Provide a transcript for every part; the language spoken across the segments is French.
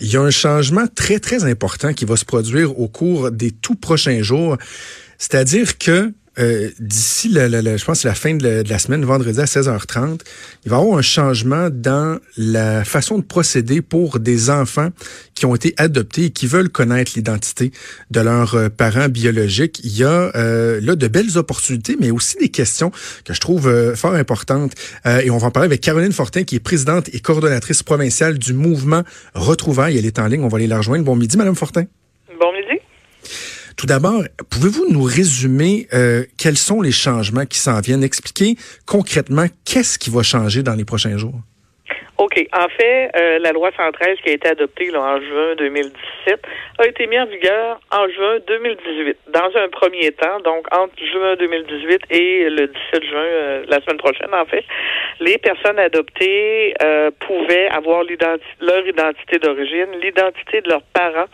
il y a un changement très, très important qui va se produire au cours des tout prochains jours. C'est-à-dire que euh, d'ici, la, je pense, la fin de la, semaine, vendredi à 16h30, il va y avoir un changement dans la façon de procéder pour des enfants qui ont été adoptés et qui veulent connaître l'identité de leurs euh, parents biologiques. Il y a euh, là de belles opportunités, mais aussi des questions que je trouve fort importantes. et on va en parler avec Caroline Fortin, qui est présidente et coordonnatrice provinciale du mouvement Retrouvailles. Elle est en ligne, on va aller la rejoindre. Bon midi, Madame Fortin. Tout d'abord, pouvez-vous nous résumer euh, quels sont les changements qui s'en viennent, expliquer concrètement qu'est-ce qui va changer dans les prochains jours? OK. En fait, euh, la loi 113 qui a été adoptée en juin 2017 a été mise en vigueur en juin 2018. Dans un premier temps, donc entre juin 2018 et le 17 juin, euh, la semaine prochaine, en fait, les personnes adoptées euh, pouvaient avoir leur identité d'origine, l'identité de leurs parents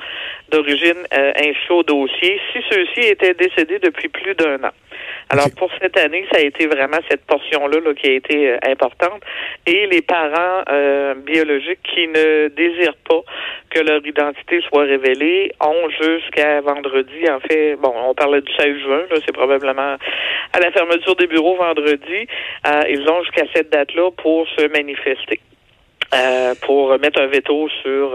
d'origine ainsi au dossier, si ceux-ci étaient décédés depuis plus d'un an. Alors pour cette année, ça a été vraiment cette portion-là là, qui a été euh, importante. Et les parents euh, biologiques qui ne désirent pas que leur identité soit révélée ont jusqu'à vendredi. En fait, bon, on parlait du 16 juin, là, c'est probablement à la fermeture des bureaux vendredi. Euh, ils ont jusqu'à cette date-là pour se manifester. pour mettre un veto sur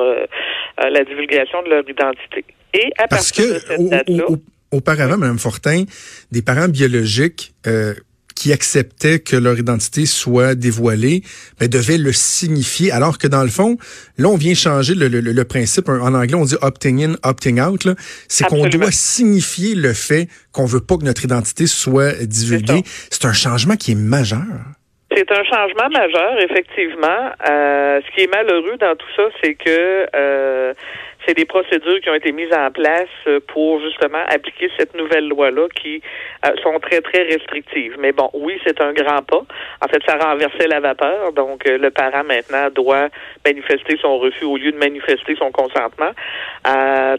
la divulgation de leur identité. Et à partir de cette date-là auparavant, Mme Fortin, des parents biologiques euh, qui acceptaient que leur identité soit dévoilée, ben, devaient le signifier, alors que dans le fond, là, on vient changer le, le, le principe. En anglais, on dit opting in, opting out. C'est qu'on doit signifier le fait qu'on veut pas que notre identité soit divulguée. C'est un changement qui est majeur. C'est un changement majeur, effectivement. Euh, ce qui est malheureux dans tout ça, c'est que euh, c'est des procédures qui ont été mises en place euh, pour justement appliquer cette nouvelle loi-là qui euh, sont très, très restrictives. Mais bon, oui, c'est un grand pas. En fait, ça renversait la vapeur. Donc, euh, le parent maintenant doit manifester son refus au lieu de manifester son consentement.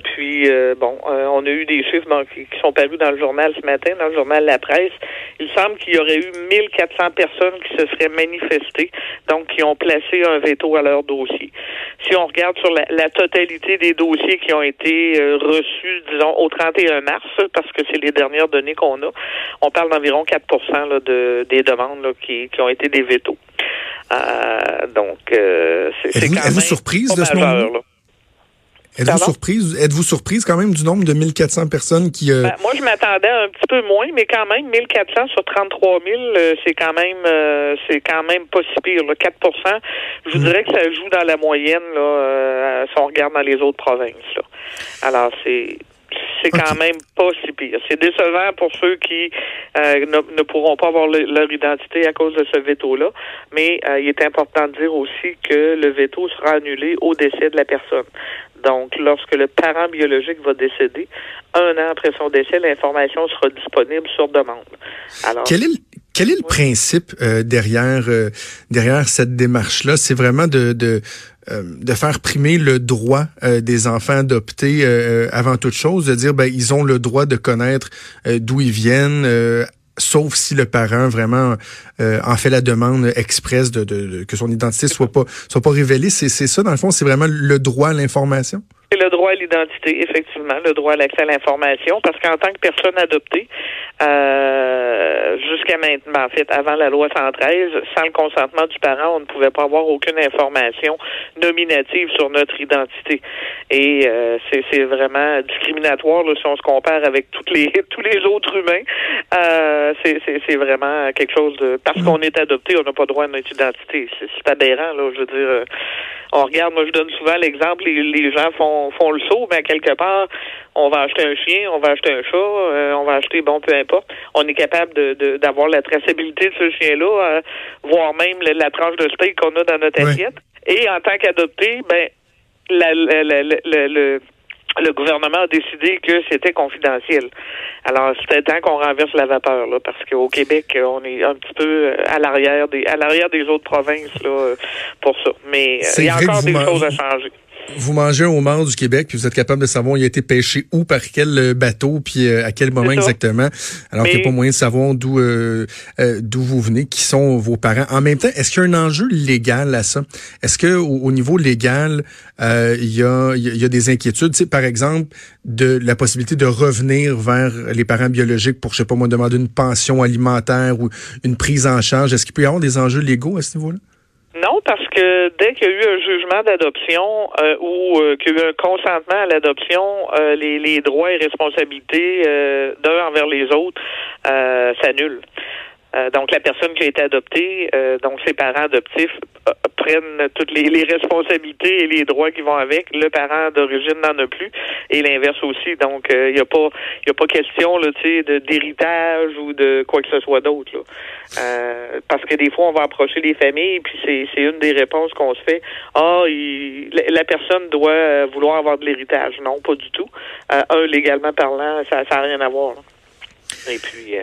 puis, bon, on a eu des chiffres qui, qui, sont parus dans le journal ce matin, dans le journal La Presse. Il semble qu'il y aurait eu 1400 personnes qui se seraient manifestées, donc qui ont placé un veto à leur dossier. Si on regarde sur la totalité des dossiers qui ont été euh, reçus, disons, au 31 mars, parce que c'est les dernières données qu'on a. On parle d'environ 4 là, de, des demandes là, qui, qui ont été des vétos. Euh, donc, euh, c'est quand même. Êtes-vous surprise de ce nombre? Êtes-vous surprise, êtes-vous surprise quand même du nombre de 1400 personnes qui... Ben, moi, je m'attendais un petit peu moins, mais quand même, 1400 sur 33 000, c'est quand même c'est quand même pas si pire. 4% Je vous hmm. dirais que ça joue dans la moyenne là, si on regarde dans les autres provinces. Là. Alors, c'est c'est quand même pas si pire. C'est décevant pour ceux qui euh, ne, pourront pas avoir leur identité à cause de ce veto-là, mais il est important de dire aussi que le veto sera annulé au décès de la personne. Donc, lorsque le parent biologique va décéder, un an après son décès, l'information sera disponible sur demande. Alors, quel est le, quel est le principe euh, derrière euh, derrière cette démarche-là? C'est vraiment de, de euh, de faire primer le droit des enfants adoptés avant toute chose, de dire ben ils ont le droit de connaître d'où ils viennent sauf si le parent vraiment en fait la demande expresse de, de, que son identité soit pas soit pas révélée. C'est ça dans le fond, c'est vraiment le droit à l'information. C'est le droit à l'identité, effectivement, le droit à l'accès à l'information, parce qu'en tant que personne adoptée, euh, jusqu'à maintenant, en fait, avant la loi 113, sans le consentement du parent, on ne pouvait pas avoir aucune information nominative sur notre identité. Et euh, c'est vraiment discriminatoire là, si on se compare avec toutes les tous les autres humains. Euh, c'est vraiment quelque chose de parce qu'on est adopté, on n'a pas droit à notre identité. C'est aberrant, là, je veux dire on regarde, moi je donne souvent l'exemple, les, gens font, font le saut, mais quelque part, on va acheter un chien, on va acheter un chat, euh, on va acheter, bon, peu importe. On est capable de d'avoir la traçabilité de ce chien-là, euh, voire même la, tranche de steak qu'on a dans notre assiette. Et en tant qu'adopté, ben, la, le le gouvernement a décidé que c'était confidentiel. Alors, c'était temps qu'on renverse la vapeur, là, parce qu'au Québec, on est un petit peu euh, à l'arrière des à l'arrière des autres provinces là, pour ça. Mais il y a encore des choses à changer. Vous mangez un homard du Québec, puis vous êtes capable de savoir il a été pêché où, par quel euh, bateau, puis euh, à quel moment exactement, alors qu'il n'y a pas moyen de savoir d'où euh, d'où vous venez, qui sont vos parents. En même temps, est-ce qu'il y a un enjeu légal à ça? Est-ce que au, niveau légal, il y, a, y a des inquiétudes, tu par exemple, de la possibilité de revenir vers les parents biologiques pour, je sais pas moi, demander une pension alimentaire ou une prise en charge? Est-ce qu'il peut y avoir des enjeux légaux à ce niveau-là? Parce que dès qu'il y a eu un jugement d'adoption euh, ou euh, qu'il y a eu un consentement à l'adoption, euh, les, les, droits et responsabilités d'un envers les autres s'annulent. Donc la personne qui a été adoptée, donc ses parents adoptifs prennent toutes les, les, responsabilités et les droits qui vont avec. Le parent d'origine n'en a plus et l'inverse aussi. Donc il n'y a pas il a pas question là, d'héritage ou de quoi que ce soit d'autre. Euh, parce que des fois, on va approcher les familles, puis c'est une des réponses qu'on se fait. Ah, la, personne doit vouloir avoir de l'héritage. Non, pas du tout. Euh, un, légalement parlant, ça n'a rien à voir. Et puis.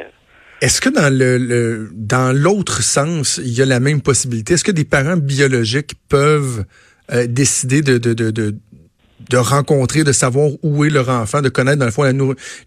Euh, est-ce que dans le, dans l'autre sens, il y a la même possibilité? Est-ce que des parents biologiques peuvent décider de, de, de, de de rencontrer, de savoir où est leur enfant, de connaître dans le fond la,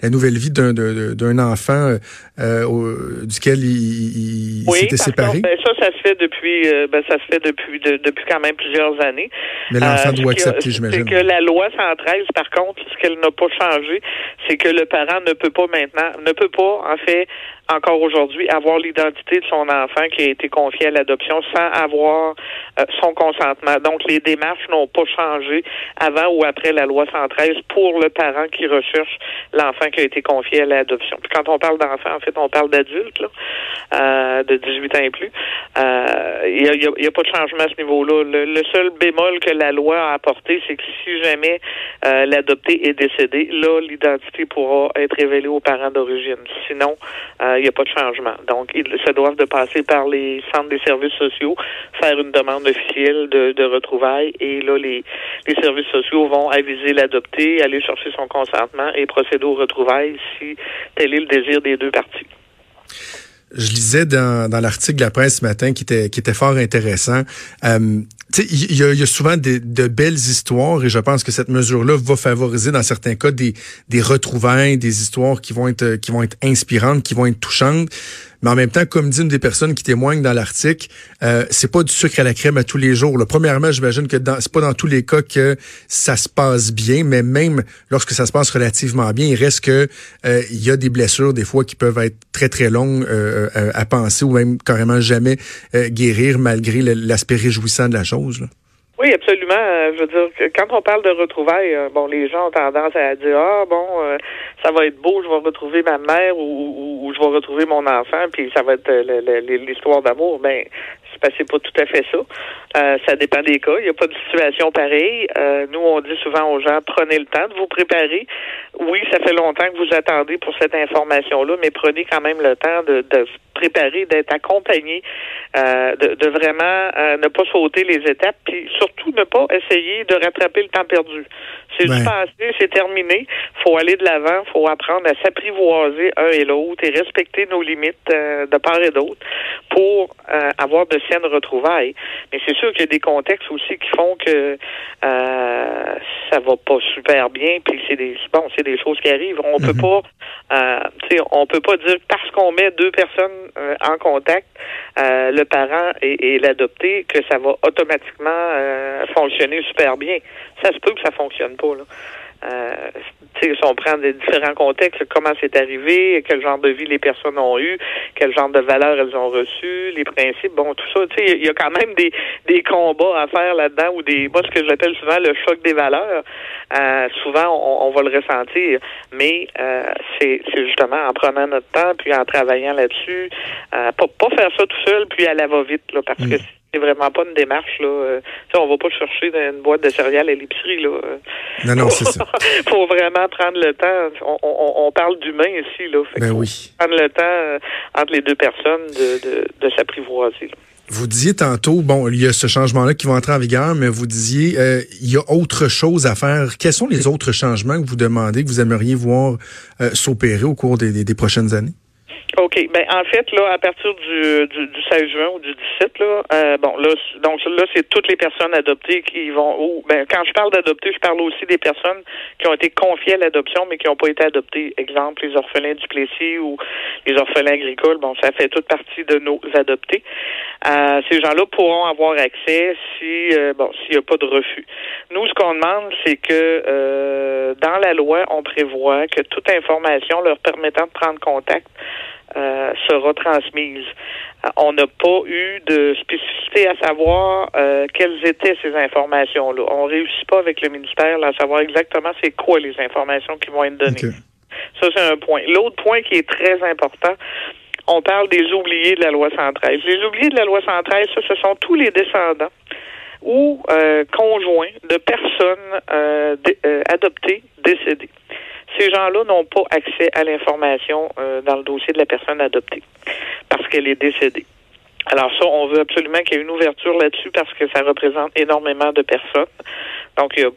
la nouvelle vie d'un d'un enfant euh, duquel il, il s'était séparé? Ben, ça, ça se fait depuis, euh, ben, ça se fait depuis depuis quand même plusieurs années. Mais l'enfant doit accepter, j'imagine. C'est que la loi 113, par contre, ce qu'elle n'a pas changé, c'est que le parent ne peut pas maintenant, ne peut pas, en fait, encore aujourd'hui, avoir l'identité de son enfant qui a été confié à l'adoption sans avoir euh, son consentement. Donc, les démarches n'ont pas changé avant ou après la loi 113 pour le parent qui recherche l'enfant qui a été confié à l'adoption. Puis quand on parle d'enfant, en fait, on parle d'adultes, euh, de 18 ans et plus. Euh, il n'y a, a, pas de changement à ce niveau-là. Le, seul bémol que la loi a apporté, c'est que si jamais l'adopté est décédé, là, l'identité pourra être révélée aux parents d'origine. Sinon, il n'y a pas de changement. Donc, ils se doivent de passer par les centres des services sociaux, faire une demande officielle de, retrouvailles, et là, les, les services sociaux vont aviser l'adopté, aller chercher son consentement et procéder aux retrouvailles si tel est le désir des deux parties. Je lisais dans, dans l'article de la presse ce matin qui était, qui était fort intéressant. Euh, il y, y, a souvent des, de belles histoires et je pense que cette mesure-là va favoriser dans certains cas des, des retrouvailles, des histoires qui vont être qui vont être inspirantes, qui vont être touchantes. Mais en même temps, comme dit une des personnes qui témoignent dans l'article, euh, c'est pas du sucre à la crème à tous les jours. Là. Premièrement, j'imagine que c'est pas dans tous les cas que ça se passe bien, mais même lorsque ça se passe relativement bien, il reste que euh, il y a des blessures des fois qui peuvent être très très longues euh, euh à penser ou même carrément jamais euh, guérir malgré l'aspect réjouissant de la chose. Oui, absolument. Euh, je veux dire que quand on parle de retrouvailles, euh, bon, les gens ont tendance à dire ah bon, euh, ça va être beau, je vais retrouver ma mère ou, je vais retrouver mon enfant, puis ça va être l'histoire d'amour. Ben, c'est pas tout à fait ça. ça dépend des cas. Il n'y a pas de situation pareille. nous, on dit souvent aux gens prenez le temps de vous préparer. Oui, ça fait longtemps que vous attendez pour cette information-là, mais prenez quand même le temps de, de préparer, d'être accompagné, euh, de, de, vraiment euh, ne pas sauter les étapes, puis surtout ne pas essayer de rattraper le temps perdu. C'est du passé, c'est terminé. faut aller de l'avant, faut apprendre à s'apprivoiser un et l'autre et respecter nos limites euh, de part et d'autre pour avoir de saines retrouvailles. Mais c'est sûr qu'il y a des contextes aussi qui font que ça va pas super bien, puis c'est des bon, c'est des choses qui arrivent. On peut mm-hmm. pas, on peut pas dire parce qu'on met deux personnes euh, en contact, euh, le parent et, l'adopté, que ça va automatiquement euh, fonctionner super bien. Ça se peut que ça fonctionne pas. Là. Euh, si on prend des différents contextes, comment c'est arrivé, quel genre de vie les personnes ont eu, quel genre de valeurs elles ont reçues, les principes, bon, tout ça, tu sais, il y a quand même des, des combats à faire là-dedans ou des, moi, ce que j'appelle souvent le choc des valeurs. Euh, souvent, on, va le ressentir, mais euh, c'est justement en prenant notre temps puis en travaillant là-dessus, euh, pas, pas faire ça tout seul puis à la va-vite, là, parce que mm. C'est vraiment pas une démarche là. Euh, on va pas chercher dans une boîte de céréales à l'épicerie là. Non non, c'est ça. faut vraiment prendre le temps. On, on, on parle d'humain ici là. ben oui. Prendre le temps euh, entre les deux personnes de, de, de s'apprivoiser. Vous disiez tantôt, bon, il y a ce changement-là qui va entrer en vigueur, mais vous disiez, euh, il y a autre chose à faire. Quels sont les autres changements que vous demandez, que vous aimeriez voir euh, s'opérer au cours des, des, prochaines années? OK. Ben en fait, là, à partir du, du, 16 juin ou du 17, là, euh, bon, là, donc là, c'est toutes les personnes adoptées qui vont. Ou, ben, quand je parle d'adopter, je parle aussi des personnes qui ont été confiées à l'adoption, mais qui n'ont pas été adoptées. Exemple, les orphelins du Plessis ou les orphelins agricoles. Bon, ça fait toute partie de nos adoptés. Euh, ces gens-là pourront avoir accès si, euh, bon, s'il n'y a pas de refus. Nous, ce qu'on demande, c'est que euh, dans la loi, on prévoit que toute information leur permettant de prendre contact euh, sera transmise. Euh, on n'a pas eu de spécificité à savoir euh, quelles étaient ces informations-là. On ne réussit pas avec le ministère à savoir exactement c'est quoi les informations qui vont être données. Ça, c'est un point. L'autre point qui est très important, on parle des oubliés de la loi 113. Les oubliés de la loi 113, ça, ce sont tous les descendants ou conjoints de personnes adoptées décédées ces gens-là n'ont pas accès à l'information euh, dans le dossier de la personne adoptée parce qu'elle est décédée. Alors ça, on veut absolument qu'il y ait une ouverture là-dessus parce que ça représente énormément de personnes. Donc, il y a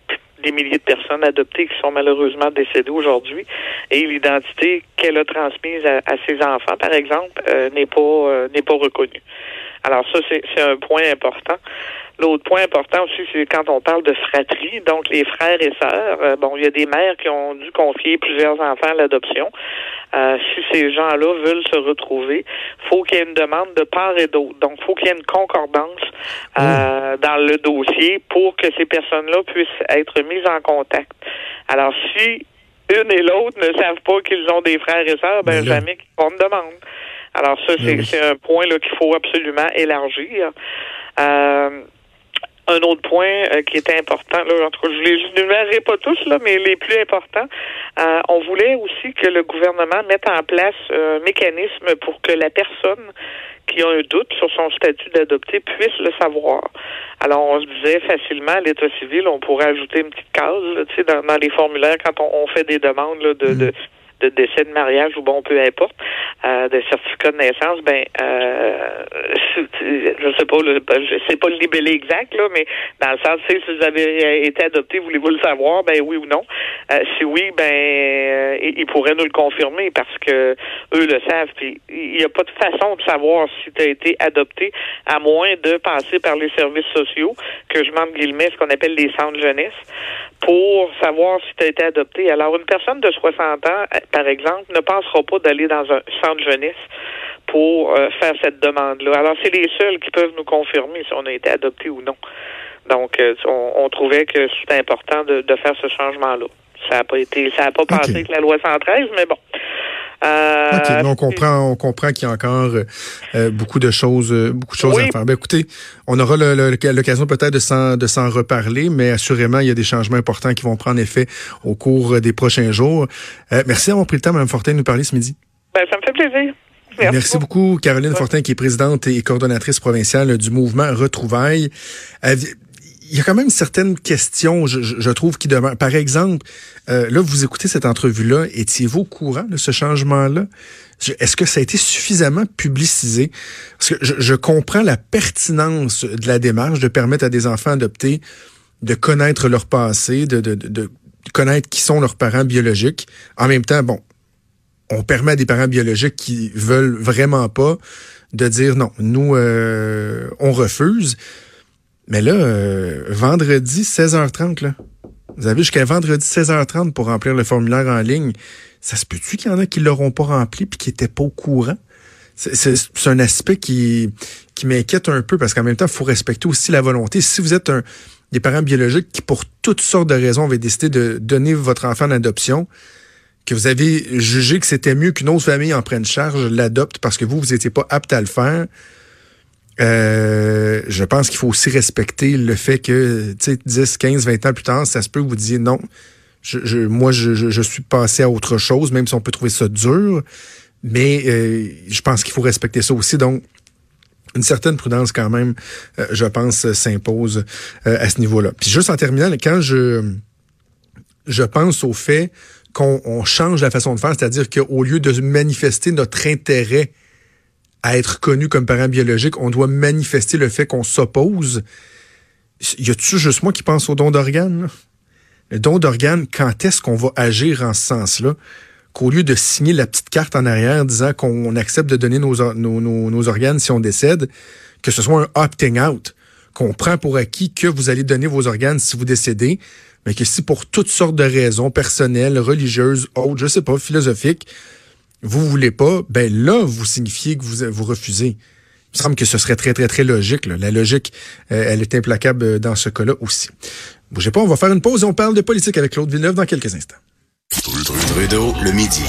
des milliers de personnes adoptées qui sont malheureusement décédées aujourd'hui et l'identité qu'elle a transmise à, ses enfants, par exemple, euh, n'est pas euh, n'est pas reconnue. Alors ça, c'est un point important. L'autre point important aussi, c'est quand on parle de fratrie, donc les frères et sœurs. Euh, bon, il y a des mères qui ont dû confier plusieurs enfants à l'adoption. Euh, si ces gens-là veulent se retrouver, faut qu'il y ait une demande de part et d'autre. Donc, faut qu'il y ait une concordance euh, dans le dossier pour que ces personnes-là puissent être mises en contact. Alors, si une et l'autre ne savent pas qu'ils ont des frères et sœurs, ben, jamais qu'ils font une demande. Alors ça, c'est un point là qu'il faut absolument élargir. Euh, un autre point euh, qui était important, là, en tout cas, je les énumérerai pas tous, là, mais les plus importants, euh, on voulait aussi que le gouvernement mette en place un mécanisme pour que la personne qui a un doute sur son statut d'adopté puisse le savoir. Alors, on se disait facilement à l'État civil, on pourrait ajouter une petite case, tu sais, dans, les formulaires quand on, fait des demandes de, de mm de décès de mariage ou bon, peu importe, euh, de certificat de naissance, ben, euh, je sais pas, je sais pas le libellé exact, là, mais dans le sens, si vous avez été adopté, voulez-vous le savoir, ben oui ou non? Euh, si oui, ben, euh, ils pourraient nous le confirmer parce que eux le savent. Puis il n'y a pas de façon de savoir si tu as été adopté à moins de passer par les services sociaux, que je m'en guillemets ce qu'on appelle les centres jeunesse, pour savoir si tu as été adopté. Alors, une personne de 60 ans, par exemple, ne pensera pas d'aller dans un centre jeunesse pour euh, faire cette demande-là. Alors, c'est les seuls qui peuvent nous confirmer si on a été adopté ou non. Donc, euh, on, trouvait que c'était important de, faire ce changement-là. Ça n'a pas été, ça n'a pas passé avec la loi 113, mais bon. Euh, on comprend, on comprend qu'il y a encore euh, beaucoup de choses, beaucoup de choses à faire. Ben, écoutez, on aura l'occasion peut-être de s'en, de s'en reparler, mais assurément, il y a des changements importants qui vont prendre effet au cours des prochains jours. merci d'avoir pris le temps, Mme Fortin, de nous parler ce midi. Ben, ça me fait plaisir. Merci, beaucoup, Caroline Fortin, qui est présidente et coordonnatrice provinciale du mouvement Retrouvailles. Il y a quand même certaines questions, je, trouve, qui demeurent. Par exemple, euh, là, vous écoutez cette entrevue-là, étiez-vous au courant de ce changement-là? Est-ce que ça a été suffisamment publicisé? Parce que je, je, comprends la pertinence de la démarche de permettre à des enfants adoptés de connaître leur passé, de, de, de connaître qui sont leurs parents biologiques. En même temps, bon, on permet à des parents biologiques qui veulent vraiment pas de dire non, nous, euh, on refuse. Mais là, euh, vendredi 16h30, là, vous avez jusqu'à vendredi 16h30 pour remplir le formulaire en ligne. Ça se peut-tu qu'il y en a qui l'auront pas rempli puis qui étaient pas au courant? C'est un aspect qui, qui m'inquiète un peu parce qu'en même temps, il faut respecter aussi la volonté. Si vous êtes un, des parents biologiques qui, pour toutes sortes de raisons, avaient décidé de donner votre enfant en adoption, que vous avez jugé que c'était mieux qu'une autre famille en prenne charge, l'adopte parce que vous, vous n'étiez pas apte à le faire. Euh, je pense qu'il faut aussi respecter le fait que, tu sais, 10, 15, 20 ans plus tard, ça se peut que vous disiez non. Je, moi, je, je, suis passé à autre chose, même si on peut trouver ça dur. Mais euh, je pense qu'il faut respecter ça aussi. Donc, une certaine prudence quand même, euh, je pense, s'impose à ce niveau-là. Puis juste en terminant, quand je, je pense au fait qu'on change la façon de faire, c'est-à-dire qu'au lieu de manifester notre intérêt à être connu comme parent biologique, on doit manifester le fait qu'on s'oppose. Y a-tu juste moi qui pense au don d'organes? Le don d'organes, quand est-ce qu'on va agir en ce sens-là? qu'au lieu de signer la petite carte en arrière disant qu'on accepte de donner nos, nos, nos, organes si on décède, que ce soit un opting out, qu'on prend pour acquis que vous allez donner vos organes si vous décédez, mais que si pour toutes sortes de raisons personnelles, religieuses, autres, je sais pas, philosophiques, vous voulez pas, ben là, vous signifiez que vous, vous refusez. Il me semble que ce serait très, très, très logique. La logique, euh, elle est implacable euh, dans ce cas-là aussi. Bougez pas, on va faire une pause et on parle de politique avec Claude Villeneuve dans quelques instants.